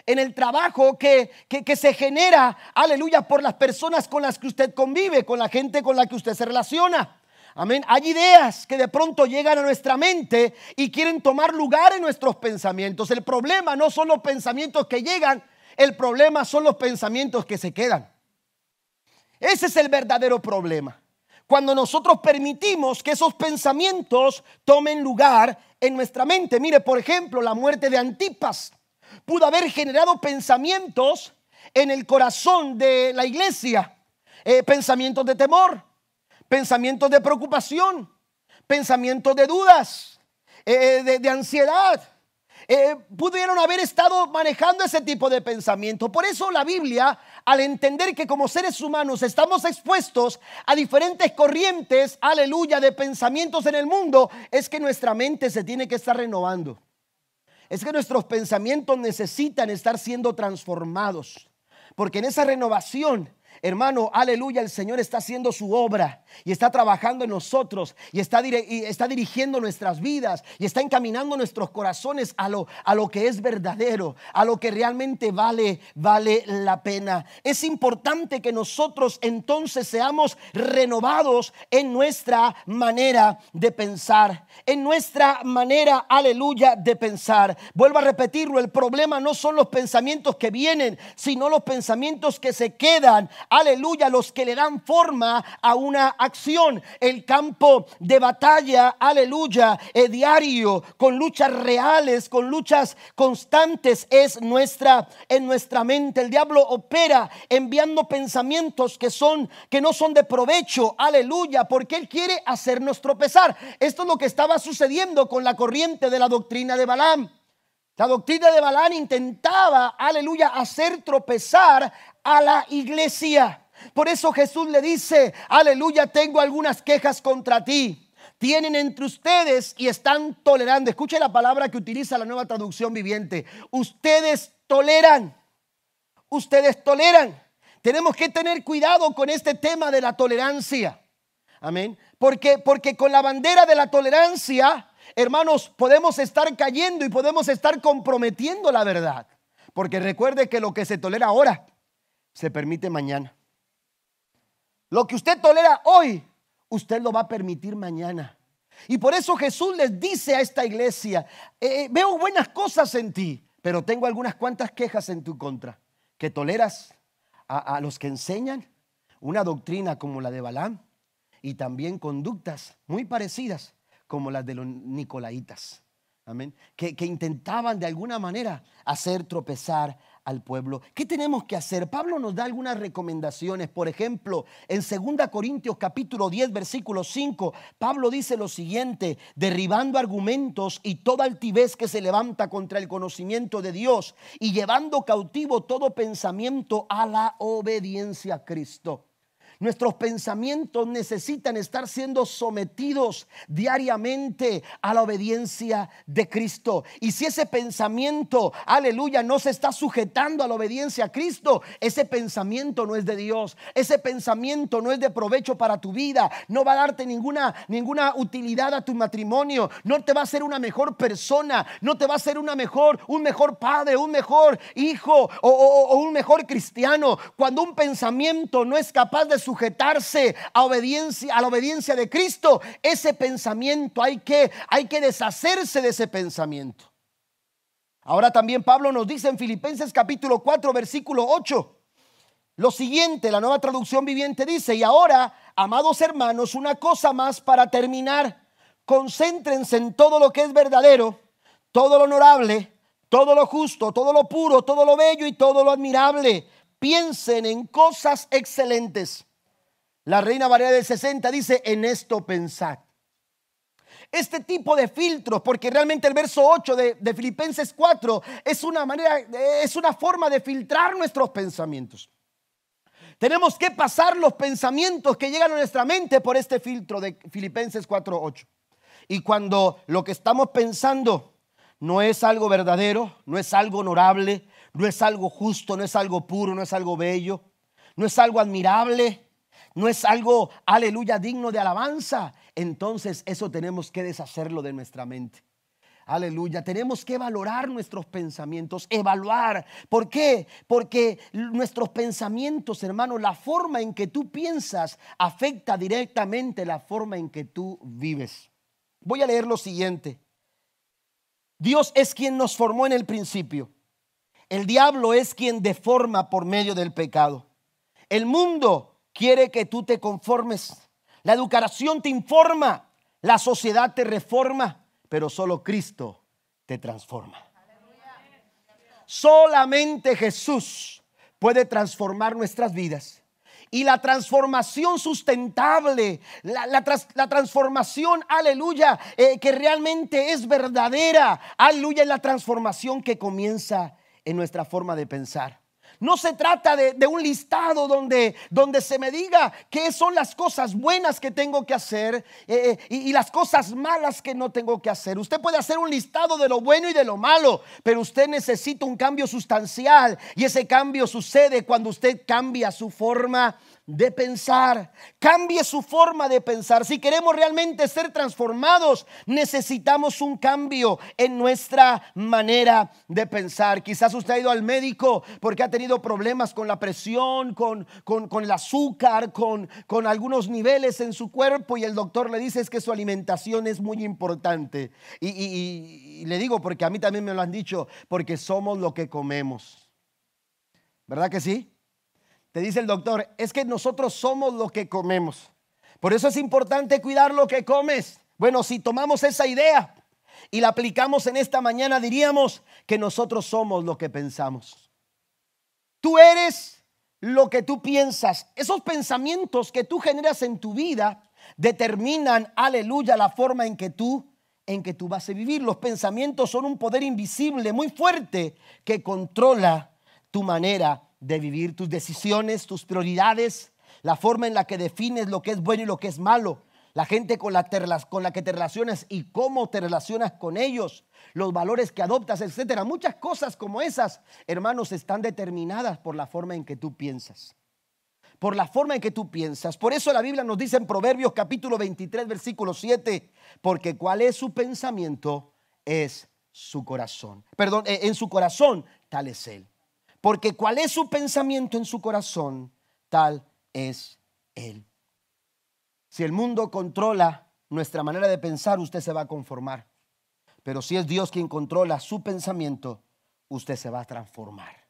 en el trabajo que, que se genera, aleluya, por las personas con las que usted convive, con la gente con la que usted se relaciona. Amén. Hay ideas que de pronto llegan a nuestra mente y quieren tomar lugar en nuestros pensamientos. El problema no son los pensamientos que llegan, el problema son los pensamientos que se quedan. Ese es el verdadero problema. Cuando nosotros permitimos que esos pensamientos tomen lugar en nuestra mente. Mire, por ejemplo, la muerte de Antipas pudo haber generado pensamientos en el corazón de la iglesia, eh, pensamientos de temor, pensamientos de preocupación, pensamientos de dudas, eh, eh, de, ansiedad. Eh, pudieron haber estado manejando ese tipo de pensamiento. Por eso la Biblia, al entender que como seres humanos estamos expuestos a diferentes corrientes, aleluya, de pensamientos en el mundo, es que nuestra mente se tiene que estar renovando. Es que nuestros pensamientos necesitan estar siendo transformados. Porque en esa renovación Hermano, aleluya, el Señor está haciendo su obra y está trabajando en nosotros y está, está dirigiendo nuestras vidas y está encaminando nuestros corazones a lo, a lo que es verdadero, a lo que realmente vale, vale la pena. Es importante que nosotros entonces seamos renovados en nuestra manera de pensar, en nuestra manera, aleluya, de pensar. Vuelvo a repetirlo, el problema no son los pensamientos que vienen, sino los pensamientos que se quedan aleluya, los que le dan forma a una acción. El campo de batalla, aleluya, el diario, con luchas reales, con luchas constantes, es nuestra, en nuestra mente. El diablo opera enviando pensamientos que son, que no son de provecho, aleluya, porque él quiere hacernos tropezar. Esto es lo que estaba sucediendo con la corriente de la doctrina de Balaam. La doctrina de Balaam intentaba, aleluya, hacer tropezar a la iglesia. Por eso Jesús le dice, aleluya, tengo algunas quejas contra ti. Tienen entre ustedes y están tolerando. Escuche la palabra que utiliza la nueva traducción viviente. Ustedes toleran. Ustedes toleran. Tenemos que tener cuidado con este tema de la tolerancia. Amén. Porque, porque con la bandera de la tolerancia, hermanos, podemos estar cayendo y podemos estar comprometiendo la verdad. Porque recuerde que lo que se tolera ahora se permite mañana. Lo que usted tolera hoy, usted lo va a permitir mañana. Y por eso Jesús les dice a esta iglesia, eh, eh, veo buenas cosas en ti, pero tengo algunas cuantas quejas en tu contra, que toleras a, los que enseñan una doctrina como la de Balaam y también conductas muy parecidas como las de los nicolaitas. Amén. Que, intentaban de alguna manera hacer tropezar al pueblo. ¿Qué tenemos que hacer? Pablo nos da algunas recomendaciones. Por ejemplo, en 2 Corintios capítulo 10, versículo 5, Pablo dice lo siguiente, derribando argumentos y toda altivez que se levanta contra el conocimiento de Dios y llevando cautivo todo pensamiento a la obediencia a Cristo. Nuestros pensamientos necesitan estar siendo sometidos diariamente a la obediencia de Cristo. Y si ese pensamiento, aleluya, no se está sujetando a la obediencia a Cristo, ese pensamiento no es de Dios. Ese pensamiento no es de provecho para tu vida. No va a darte ninguna, ninguna utilidad a tu matrimonio. No te va a hacer una mejor persona. No te va a hacer una mejor, un mejor padre, un mejor hijo o, o un mejor cristiano. Cuando un pensamiento no es capaz de sujetarse a obediencia a la obediencia de Cristo, ese pensamiento hay que hay que deshacerse de ese pensamiento. Ahora también Pablo nos dice en Filipenses capítulo 4 versículo 8 lo siguiente, la nueva traducción viviente dice, y ahora, amados hermanos, una cosa más para terminar, concéntrense en todo lo que es verdadero, todo lo honorable, todo lo justo, todo lo puro, todo lo bello y todo lo admirable. Piensen en cosas excelentes. La Reina María del 60 dice, en esto pensad. Este tipo de filtros, porque realmente el verso 8 de, de, Filipenses 4 es una manera, es una forma de filtrar nuestros pensamientos. Tenemos que pasar los pensamientos que llegan a nuestra mente por este filtro de Filipenses 4:8. Y cuando lo que estamos pensando no es algo verdadero, no es algo honorable, no es algo justo, no es algo puro, no es algo bello, no es algo admirable, no es algo, aleluya, digno de alabanza, entonces eso tenemos que deshacerlo de nuestra mente. Aleluya, tenemos que valorar nuestros pensamientos, evaluar. ¿Por qué? Porque nuestros pensamientos, hermano, la forma en que tú piensas afecta directamente la forma en que tú vives. Voy a leer lo siguiente. Dios es quien nos formó en el principio. El diablo es quien deforma por medio del pecado. El mundo quiere que tú te conformes. La educación te informa, la sociedad te reforma, pero solo Cristo te transforma. Solamente Jesús puede transformar nuestras vidas. Y la transformación sustentable, la, transformación, aleluya, eh, que realmente es verdadera, aleluya, es la transformación que comienza en nuestra forma de pensar. No se trata de, un listado donde, donde, se me diga qué son las cosas buenas que tengo que hacer eh, y, y, las cosas malas que no tengo que hacer. Usted puede hacer un listado de lo bueno y de lo malo, pero usted necesita un cambio sustancial y ese cambio sucede cuando usted cambia su forma de pensar. Cambie su forma de pensar. Si queremos realmente ser transformados, necesitamos un cambio en nuestra manera de pensar. Quizás usted ha ido al médico porque ha tenido problemas con la presión, con, con, el azúcar, con, con algunos niveles en su cuerpo y el doctor le dice es que su alimentación es muy importante. Y, y le digo porque a mí también me lo han dicho, porque somos lo que comemos. ¿Verdad que sí? Dice el doctor, es que nosotros somos lo que comemos. Por eso es importante cuidar lo que comes. Bueno, si tomamos esa idea y la aplicamos en esta mañana, diríamos que nosotros somos lo que pensamos. Tú eres lo que tú piensas. Esos pensamientos que tú generas en tu vida determinan, aleluya, la forma en que tú en que tú vas a vivir. Los pensamientos son un poder invisible muy fuerte que controla tu manera de vivir tus decisiones, tus prioridades, la forma en la que defines lo que es bueno y lo que es malo, la gente con la, con la que te relacionas y cómo te relacionas con ellos, los valores que adoptas, etcétera. Muchas cosas como esas, hermanos, están determinadas por la forma en que tú piensas. Por la forma en que tú piensas. Por eso la Biblia nos dice en Proverbios capítulo 23, versículo 7, porque cuál es su pensamiento es su corazón. Perdón, eh, en su corazón tal es él. Porque cuál es su pensamiento en su corazón, tal es Él. Si el mundo controla nuestra manera de pensar, usted se va a conformar. Pero si es Dios quien controla su pensamiento, usted se va a transformar.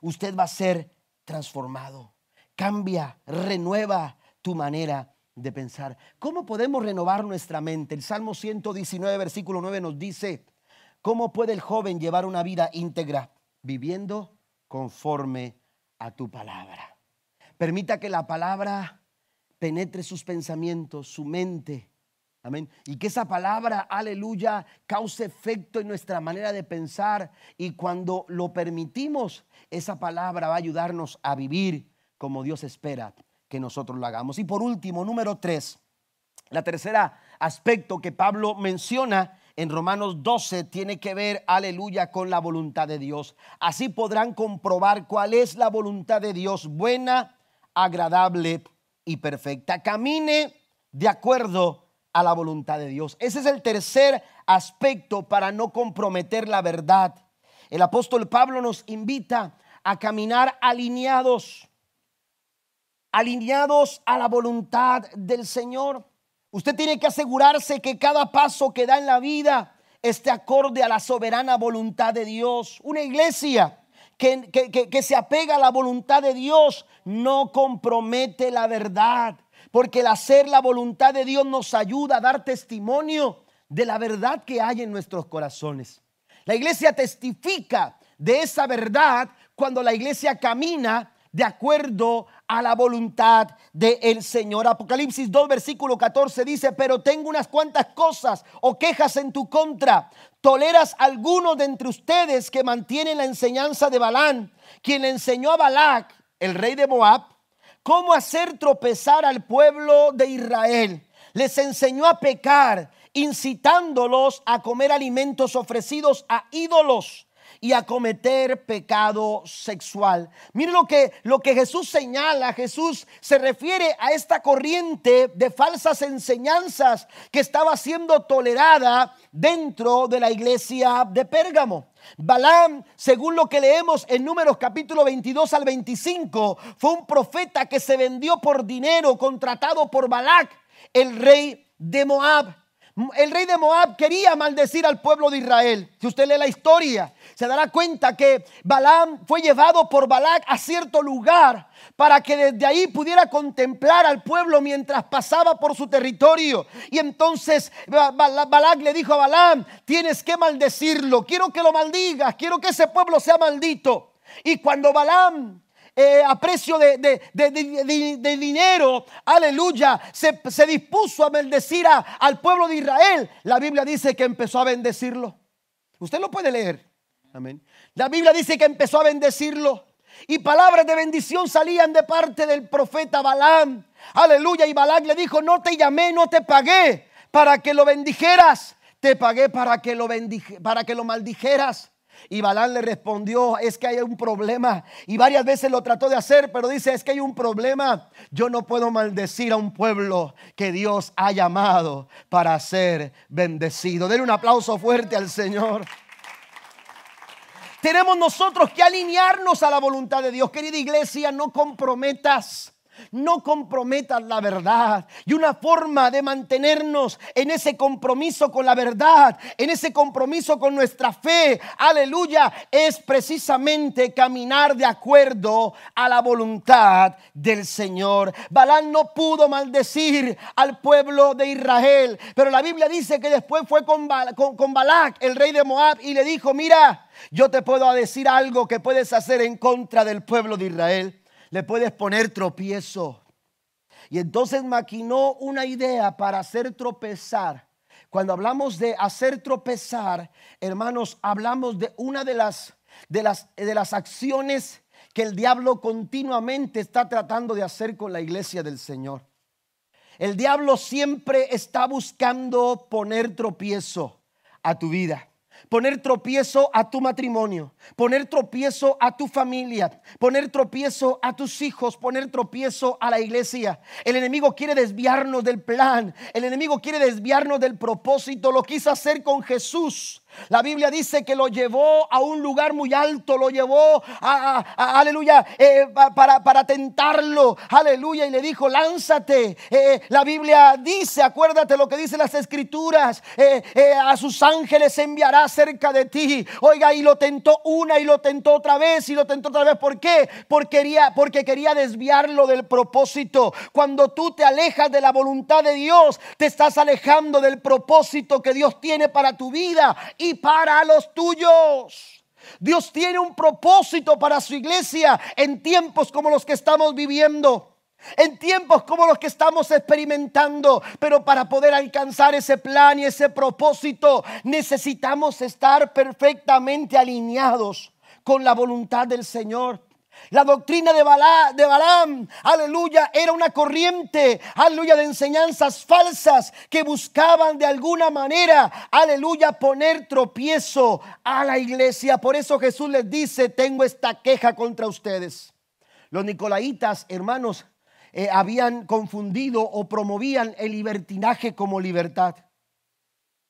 Usted va a ser transformado. Cambia, renueva tu manera de pensar. ¿Cómo podemos renovar nuestra mente? El Salmo 119, versículo 9 nos dice, ¿cómo puede el joven llevar una vida íntegra viviendo conforme a tu palabra. Permita que la palabra penetre sus pensamientos, su mente. Amén. Y que esa palabra, aleluya, cause efecto en nuestra manera de pensar. Y cuando lo permitimos, esa palabra va a ayudarnos a vivir como Dios espera que nosotros lo hagamos. Y por último, número tres, la tercera aspecto que Pablo menciona en Romanos 12 tiene que ver, aleluya, con la voluntad de Dios. Así podrán comprobar cuál es la voluntad de Dios, buena, agradable y perfecta. Camine de acuerdo a la voluntad de Dios. Ese es el tercer aspecto para no comprometer la verdad. El apóstol Pablo nos invita a caminar alineados, alineados a la voluntad del Señor. Usted tiene que asegurarse que cada paso que da en la vida esté acorde a la soberana voluntad de Dios. Una iglesia que, que, se apega a la voluntad de Dios no compromete la verdad, porque el hacer la voluntad de Dios nos ayuda a dar testimonio de la verdad que hay en nuestros corazones. La iglesia testifica de esa verdad cuando la iglesia camina de acuerdo a la voluntad del Señor. Apocalipsis 2, versículo 14 dice, pero tengo unas cuantas cosas o quejas en tu contra. ¿Toleras alguno de entre ustedes que mantienen la enseñanza de Balán, quien le enseñó a Balac, el rey de Moab, cómo hacer tropezar al pueblo de Israel? Les enseñó a pecar, incitándolos a comer alimentos ofrecidos a ídolos y a cometer pecado sexual. Mire lo que, lo que Jesús señala. Jesús se refiere a esta corriente de falsas enseñanzas que estaba siendo tolerada dentro de la iglesia de Pérgamo. Balaam, según lo que leemos en Números capítulo 22 al 25, fue un profeta que se vendió por dinero, contratado por Balac, el rey de Moab. El rey de Moab quería maldecir al pueblo de Israel. Si usted lee la historia, se dará cuenta que Balaam fue llevado por Balac a cierto lugar para que desde ahí pudiera contemplar al pueblo mientras pasaba por su territorio. Y entonces Balac le dijo a Balaam, tienes que maldecirlo, quiero que lo maldigas, quiero que ese pueblo sea maldito. Y cuando Balaam eh, a precio de, de, dinero, aleluya, se, dispuso a bendecir al pueblo de Israel, la Biblia dice que empezó a bendecirlo. Usted lo puede leer. Amén. La Biblia dice que empezó a bendecirlo. Y palabras de bendición salían de parte del profeta Balaam. Aleluya. Y Balaam le dijo, no te llamé, no te pagué para que lo bendijeras. Te pagué para que lo, para que lo maldijeras. Y Balán le respondió, es que hay un problema. Y varias veces lo trató de hacer, pero dice, es que hay un problema. Yo no puedo maldecir a un pueblo que Dios ha llamado para ser bendecido. Denle un aplauso fuerte al Señor. Tenemos nosotros que alinearnos a la voluntad de Dios. Querida iglesia, no comprometas no comprometas la verdad. Y una forma de mantenernos en ese compromiso con la verdad, en ese compromiso con nuestra fe, aleluya, es precisamente caminar de acuerdo a la voluntad del Señor. Balán no pudo maldecir al pueblo de Israel, pero la Biblia dice que después fue con, Balac, el rey de Moab, y le dijo, mira, yo te puedo decir algo que puedes hacer en contra del pueblo de Israel le puedes poner tropiezo. Y entonces maquinó una idea para hacer tropezar. Cuando hablamos de hacer tropezar, hermanos, hablamos de una de las, de las, de las acciones que el diablo continuamente está tratando de hacer con la iglesia del Señor. El diablo siempre está buscando poner tropiezo a tu vida poner tropiezo a tu matrimonio, poner tropiezo a tu familia, poner tropiezo a tus hijos, poner tropiezo a la iglesia. El enemigo quiere desviarnos del plan, el enemigo quiere desviarnos del propósito, lo quiso hacer con Jesús. La Biblia dice que lo llevó a un lugar muy alto, lo llevó a, aleluya, eh, para, para, tentarlo, aleluya, y le dijo, lánzate. Eh, la Biblia dice, acuérdate lo que dicen las escrituras, eh, a sus ángeles enviará cerca de ti. Oiga, y lo tentó una y lo tentó otra vez y lo tentó otra vez. ¿Por qué? Porque quería, porque quería desviarlo del propósito. Cuando tú te alejas de la voluntad de Dios, te estás alejando del propósito que Dios tiene para tu vida y para los tuyos. Dios tiene un propósito para su iglesia en tiempos como los que estamos viviendo. En tiempos como los que estamos experimentando, pero para poder alcanzar ese plan y ese propósito necesitamos estar perfectamente alineados con la voluntad del Señor. La doctrina de, de Balaam, aleluya, era una corriente, aleluya, de enseñanzas falsas que buscaban de alguna manera, aleluya, poner tropiezo a la iglesia. Por eso Jesús les dice, tengo esta queja contra ustedes. Los nicolaitas, hermanos, eh, habían confundido o promovían el libertinaje como libertad.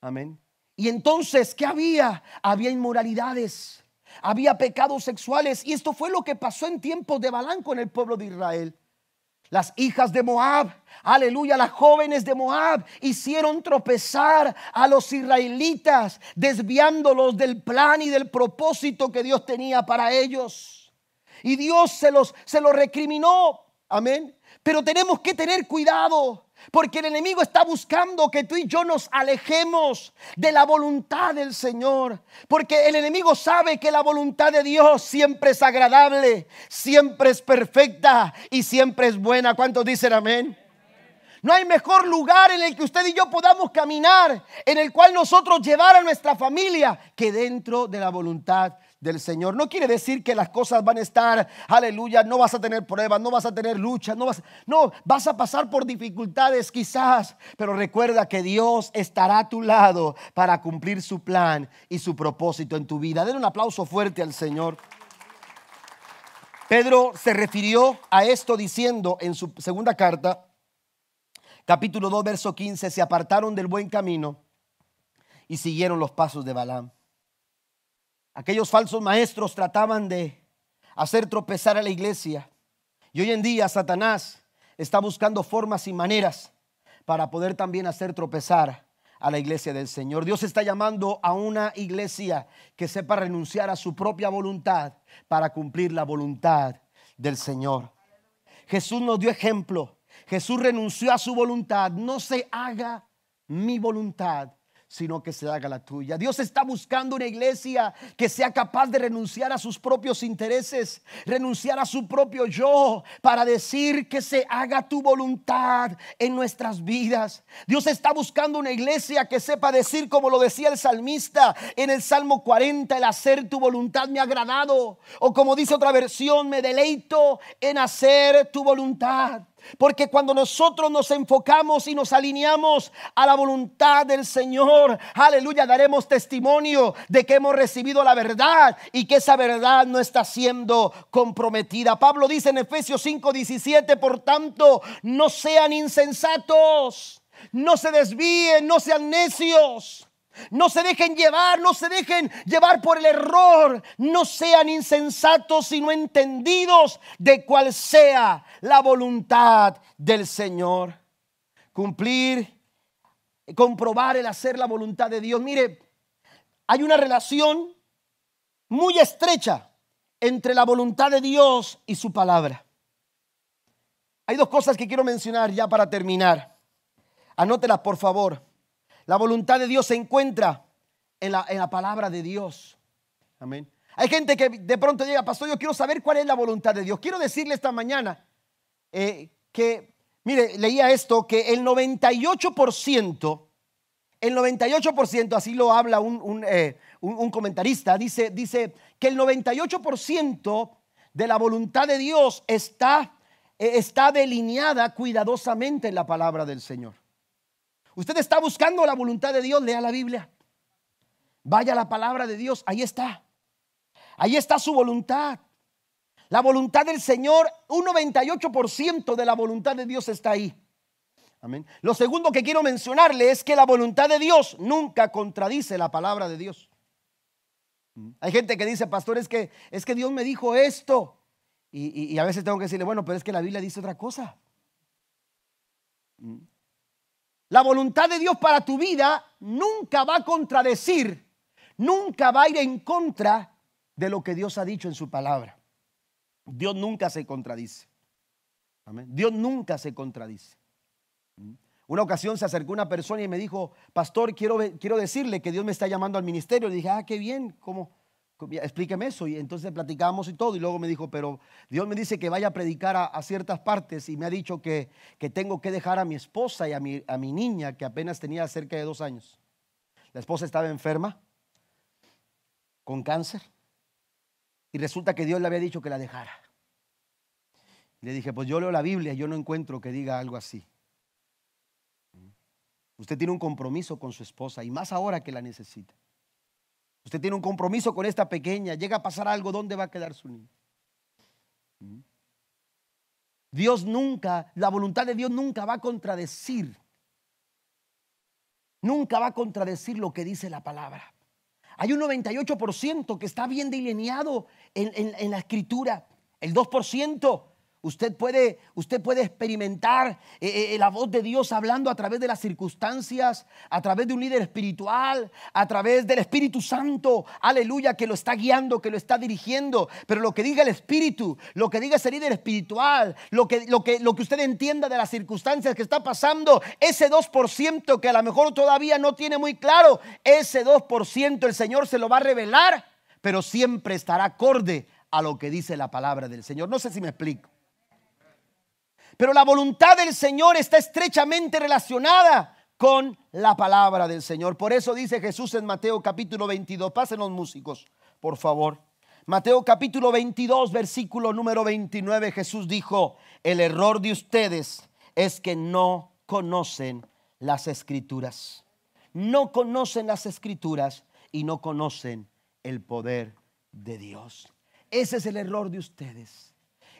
Amén. Y entonces, ¿qué había? Había inmoralidades había pecados sexuales. Y esto fue lo que pasó en tiempos de Balán con el pueblo de Israel. Las hijas de Moab, aleluya, las jóvenes de Moab hicieron tropezar a los israelitas, desviándolos del plan y del propósito que Dios tenía para ellos. Y Dios se los, se los recriminó. Amén. Pero tenemos que tener cuidado. Porque el enemigo está buscando que tú y yo nos alejemos de la voluntad del Señor. Porque el enemigo sabe que la voluntad de Dios siempre es agradable, siempre es perfecta y siempre es buena. ¿Cuántos dicen amén? No hay mejor lugar en el que usted y yo podamos caminar, en el cual nosotros llevar a nuestra familia, que dentro de la voluntad del Señor. No quiere decir que las cosas van a estar, aleluya, no vas a tener pruebas, no vas a tener luchas, no vas, no, vas a pasar por dificultades quizás, pero recuerda que Dios estará a tu lado para cumplir su plan y su propósito en tu vida. Den un aplauso fuerte al Señor. Pedro se refirió a esto diciendo en su segunda carta, capítulo 2, verso 15, se apartaron del buen camino y siguieron los pasos de Balaam. Aquellos falsos maestros trataban de hacer tropezar a la iglesia. Y hoy en día Satanás está buscando formas y maneras para poder también hacer tropezar a la iglesia del Señor. Dios está llamando a una iglesia que sepa renunciar a su propia voluntad para cumplir la voluntad del Señor. Jesús nos dio ejemplo. Jesús renunció a su voluntad. No se haga mi voluntad, sino que se haga la tuya. Dios está buscando una iglesia que sea capaz de renunciar a sus propios intereses, renunciar a su propio yo, para decir que se haga tu voluntad en nuestras vidas. Dios está buscando una iglesia que sepa decir, como lo decía el salmista en el Salmo 40, el hacer tu voluntad me ha agradado. O como dice otra versión, me deleito en hacer tu voluntad. Porque cuando nosotros nos enfocamos y nos alineamos a la voluntad del Señor, aleluya, daremos testimonio de que hemos recibido la verdad y que esa verdad no está siendo comprometida. Pablo dice en Efesios 5:17, por tanto, no sean insensatos, no se desvíen, no sean necios no se dejen llevar, no se dejen llevar por el error. No sean insensatos, sino entendidos de cuál sea la voluntad del Señor. Cumplir, comprobar el hacer la voluntad de Dios. Mire, hay una relación muy estrecha entre la voluntad de Dios y su palabra. Hay dos cosas que quiero mencionar ya para terminar. Anótelas, por favor. La voluntad de Dios se encuentra en la, en la palabra de Dios. Amén. Hay gente que de pronto llega, pastor, yo quiero saber cuál es la voluntad de Dios. Quiero decirle esta mañana eh, que, mire, leía esto, que el 98%, el 98%, así lo habla un, eh, comentarista, dice, dice que el 98% de la voluntad de Dios está, eh, está delineada cuidadosamente en la palabra del Señor. Usted está buscando la voluntad de Dios, lea la Biblia. Vaya la palabra de Dios, ahí está. Ahí está su voluntad. La voluntad del Señor, un 98% de la voluntad de Dios está ahí. Amén. Lo segundo que quiero mencionarle es que la voluntad de Dios nunca contradice la palabra de Dios. Hay gente que dice, pastor, es que, es que Dios me dijo esto. Y, y a veces tengo que decirle, bueno, pero es que la Biblia dice otra cosa. La voluntad de Dios para tu vida nunca va a contradecir, nunca va a ir en contra de lo que Dios ha dicho en su palabra. Dios nunca se contradice. Dios nunca se contradice. Una ocasión se acercó una persona y me dijo, pastor, quiero, quiero decirle que Dios me está llamando al ministerio. Le dije, ah, qué bien, ¿cómo? Explíqueme eso. Y entonces platicamos y todo. Y luego me dijo, pero Dios me dice que vaya a predicar a, ciertas partes y me ha dicho que, que, tengo que dejar a mi esposa y a mi, a mi niña, que apenas tenía cerca de dos años. La esposa estaba enferma, con cáncer. Y resulta que Dios le había dicho que la dejara. Le dije, pues yo leo la Biblia, yo no encuentro que diga algo así. Usted tiene un compromiso con su esposa y más ahora que la necesita. Usted tiene un compromiso con esta pequeña. Llega a pasar algo, ¿dónde va a quedar su niño? Dios nunca, la voluntad de Dios nunca va a contradecir. Nunca va a contradecir lo que dice la palabra. Hay un 98% que está bien delineado en, en la escritura. El 2% Usted puede, usted puede experimentar eh, eh, la voz de Dios hablando a través de las circunstancias, a través de un líder espiritual, a través del Espíritu Santo, aleluya, que lo está guiando, que lo está dirigiendo. Pero lo que diga el Espíritu, lo que diga ese líder espiritual, lo que, lo que, lo que usted entienda de las circunstancias que está pasando, ese 2% que a lo mejor todavía no tiene muy claro, ese 2% el Señor se lo va a revelar, pero siempre estará acorde a lo que dice la palabra del Señor. No sé si me explico. Pero la voluntad del Señor está estrechamente relacionada con la palabra del Señor. Por eso dice Jesús en Mateo capítulo 22. Pasen los músicos, por favor. Mateo capítulo 22, versículo número 29. Jesús dijo, el error de ustedes es que no conocen las escrituras. No conocen las escrituras y no conocen el poder de Dios. Ese es el error de ustedes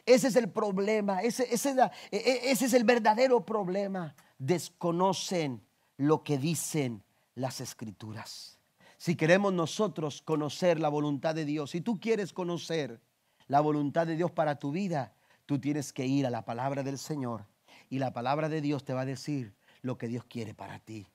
ese es el problema, e, e, ese, es el verdadero problema. Desconocen lo que dicen las escrituras. Si queremos nosotros conocer la voluntad de Dios, si tú quieres conocer la voluntad de Dios para tu vida, tú tienes que ir a la palabra del Señor y la palabra de Dios te va a decir lo que Dios quiere para ti,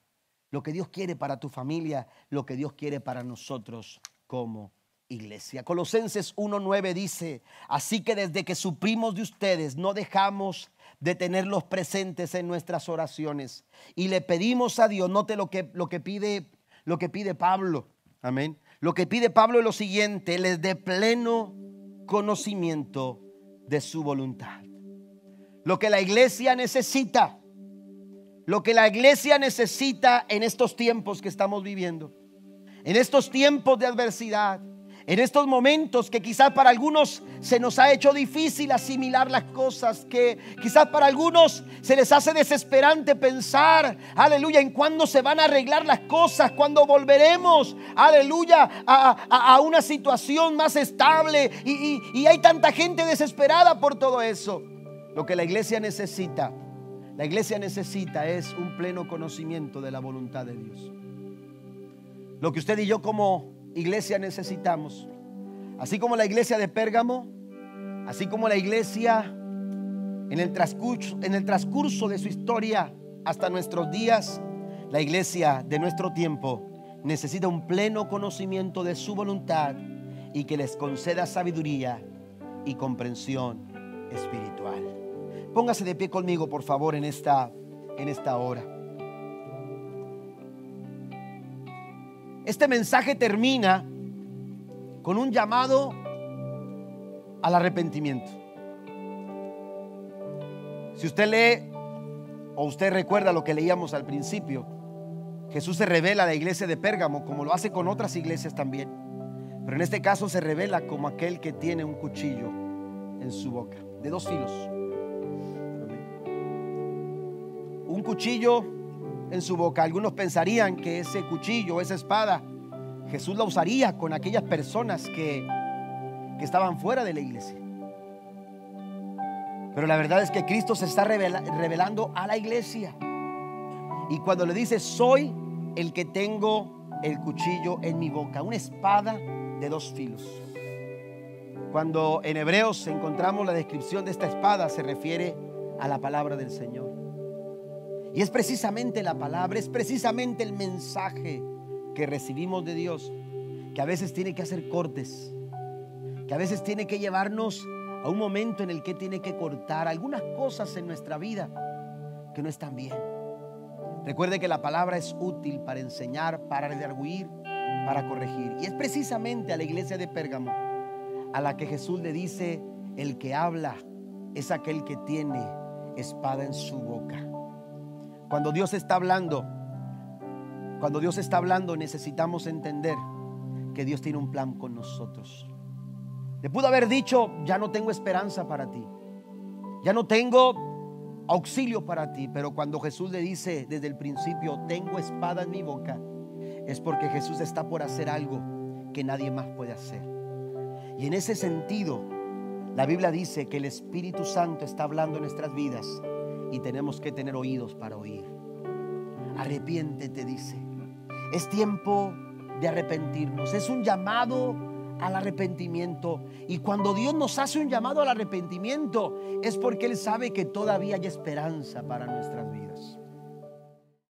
lo que Dios quiere para tu familia, lo que Dios quiere para nosotros como iglesia. Colosenses 1.9 dice, así que desde que suprimos de ustedes no dejamos de tenerlos presentes en nuestras oraciones y le pedimos a Dios, note lo que, lo que pide lo que pide Pablo. Amén. Lo que pide Pablo es lo siguiente, les dé pleno conocimiento de su voluntad. Lo que la iglesia necesita, lo que la iglesia necesita en estos tiempos que estamos viviendo, en estos tiempos de adversidad, en estos momentos que quizás para algunos se nos ha hecho difícil asimilar las cosas, que quizás para algunos se les hace desesperante pensar, aleluya, en cuándo se van a arreglar las cosas, cuándo volveremos, aleluya, a, una situación más estable. Y, y hay tanta gente desesperada por todo eso. Lo que la iglesia necesita, la iglesia necesita es un pleno conocimiento de la voluntad de Dios. Lo que usted y yo como iglesia necesitamos. Así como la iglesia de Pérgamo, así como la iglesia en el transcurso, en el transcurso de su historia hasta nuestros días, la iglesia de nuestro tiempo necesita un pleno conocimiento de su voluntad y que les conceda sabiduría y comprensión espiritual. Póngase de pie conmigo, por favor, en esta, en esta hora. Este mensaje termina con un llamado al arrepentimiento. Si usted lee o usted recuerda lo que leíamos al principio, Jesús se revela a la iglesia de Pérgamo como lo hace con otras iglesias también. Pero en este caso se revela como aquel que tiene un cuchillo en su boca, de dos filos. Un cuchillo en su boca. Algunos pensarían que ese cuchillo, esa espada, Jesús la usaría con aquellas personas que, que estaban fuera de la iglesia. Pero la verdad es que Cristo se está revelando a la iglesia. Y cuando le dice, soy el que tengo el cuchillo en mi boca, una espada de dos filos. Cuando en Hebreos encontramos la descripción de esta espada, se refiere a la palabra del Señor. Y es precisamente la palabra, es precisamente el mensaje que recibimos de Dios, que a veces tiene que hacer cortes, que a veces tiene que llevarnos a un momento en el que tiene que cortar algunas cosas en nuestra vida que no están bien. Recuerde que la palabra es útil para enseñar, para redarguir, para corregir. Y es precisamente a la iglesia de Pérgamo a la que Jesús le dice, el que habla es aquel que tiene espada en su boca. Cuando Dios está hablando, cuando Dios está hablando necesitamos entender que Dios tiene un plan con nosotros. Le pudo haber dicho, ya no tengo esperanza para ti. Ya no tengo auxilio para ti, pero cuando Jesús le dice desde el principio, tengo espada en mi boca, es porque Jesús está por hacer algo que nadie más puede hacer. Y en ese sentido, la Biblia dice que el Espíritu Santo está hablando en nuestras vidas y tenemos que tener oídos para oír. Arrepiéntete, dice. Es tiempo de arrepentirnos. Es un llamado al arrepentimiento. Y cuando Dios nos hace un llamado al arrepentimiento, es porque Él sabe que todavía hay esperanza para nuestra vida.